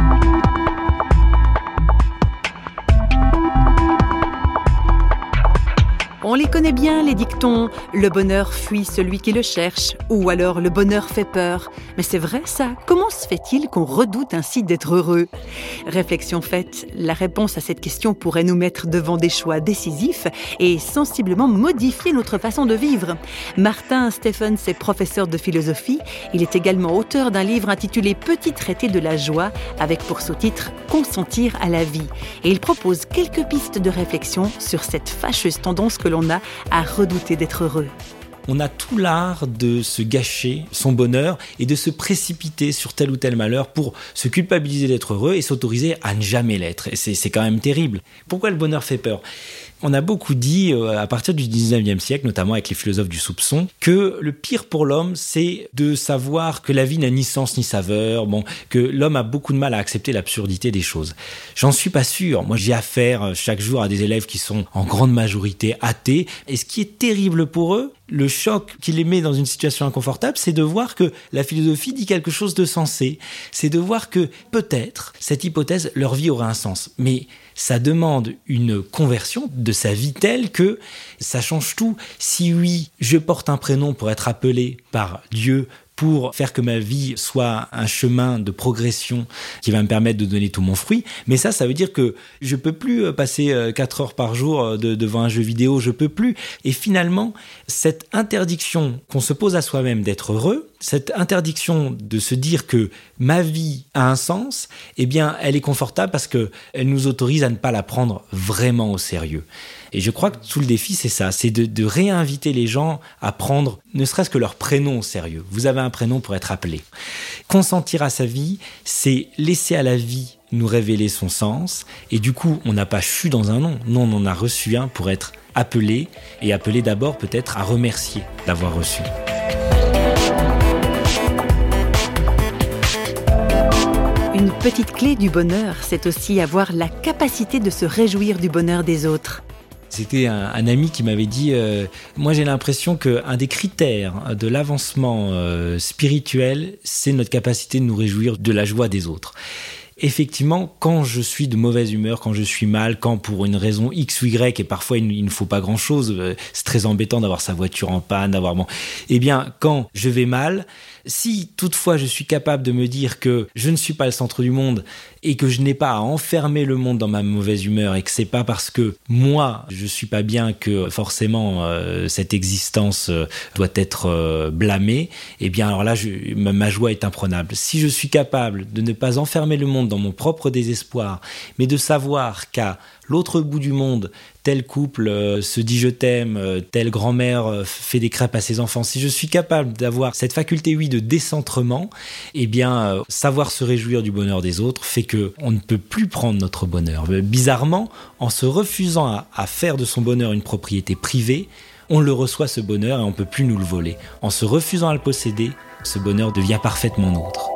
you On les connaît bien, les dictons. Le bonheur fuit celui qui le cherche, ou alors le bonheur fait peur. Mais c'est vrai ça Comment se fait-il qu'on redoute ainsi d'être heureux? Réflexion faite, la réponse à cette question pourrait nous mettre devant des choix décisifs et sensiblement modifier notre façon de vivre. Martin Stephens est professeur de philosophie. Il est également auteur d'un livre intitulé Petit traité de la joie, avec pour sous-titre Consentir à la vie. Et il propose quelques pistes de réflexion sur cette fâcheuse tendance que l'on a à redouter d'être heureux. On a tout l'art de se gâcher son bonheur et de se précipiter sur tel ou tel malheur pour se culpabiliser d'être heureux et s'autoriser à ne jamais l'être. Et c'est quand même terrible. Pourquoi le bonheur fait peur? On a beaucoup dit, euh, à partir du 19e siècle, notamment avec les philosophes du soupçon, que le pire pour l'homme, c'est de savoir que la vie n'a ni sens ni saveur, bon, que l'homme a beaucoup de mal à accepter l'absurdité des choses. J'en suis pas sûr. Moi, j'ai affaire euh, chaque jour à des élèves qui sont en grande majorité athées. Et ce qui est terrible pour eux, le choc qui les met dans une situation inconfortable, c'est de voir que la philosophie dit quelque chose de sensé. C'est de voir que peut-être, cette hypothèse, leur vie aurait un sens. Mais ça demande une conversion de sa vie telle que ça change tout. Si oui, je porte un prénom pour être appelé par Dieu, pour faire que ma vie soit un chemin de progression qui va me permettre de donner tout mon fruit. Mais ça, ça veut dire que je peux plus euh, passer 4 euh, heures par jour euh, devant un jeu vidéo, je peux plus. Et finalement, cette interdiction qu'on se pose à soi-même d'être heureux, cette interdiction de se dire que ma vie a un sens, eh bien, elle est confortable parce que elle nous autorise à ne pas la prendre vraiment au sérieux. Et je crois que tout le défi, c'est ça, c'est de, réinviter les gens à prendre ne serait-ce que leur prénom au sérieux. Vous avez un prénom pour être appelé. Consentir à sa vie, c'est laisser à la vie nous révéler son sens. Et du coup, on n'a pas chu dans un nom. Non, on en a reçu un pour être appelé. Et appelé d'abord peut-être à remercier d'avoir reçu. Une petite clé du bonheur, c'est aussi avoir la capacité de se réjouir du bonheur des autres. C'était un, ami qui m'avait dit, euh, moi j'ai l'impression qu'un des critères de l'avancement euh, spirituel, c'est notre capacité de nous réjouir de la joie des autres effectivement, quand je suis de mauvaise humeur, quand je suis mal, quand pour une raison X ou Y, et parfois il, ne faut pas grand chose, euh, c'est très embêtant d'avoir sa voiture en panne, d'avoir bon. Eh bien, quand je vais mal, si toutefois je suis capable de me dire que je ne suis pas le centre du monde et que je n'ai pas à enfermer le monde dans ma mauvaise humeur et que c'est pas parce que moi je suis pas bien que forcément euh, cette existence euh, doit être blâmée, eh bien alors là ma joie est imprenable. Si je suis capable de ne pas enfermer le dans mon propre désespoir, mais de savoir qu'à l'autre bout du monde, tel couple euh, se dit je t'aime, euh, telle grand-mère euh, fait des crêpes à ses enfants, si je suis capable d'avoir cette faculté, oui, de décentrement, eh bien, savoir se réjouir du bonheur des autres fait que on ne peut plus prendre notre bonheur. Bizarrement, en se refusant à, à faire de son bonheur une propriété privée, on le reçoit ce bonheur et on ne peut plus nous le voler. En se refusant à le posséder, ce bonheur devient parfaitement nôtre.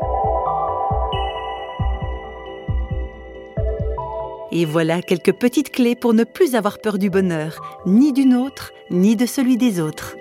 Et voilà quelques petites clés pour ne plus avoir peur du bonheur, ni du nôtre, ni de celui des autres.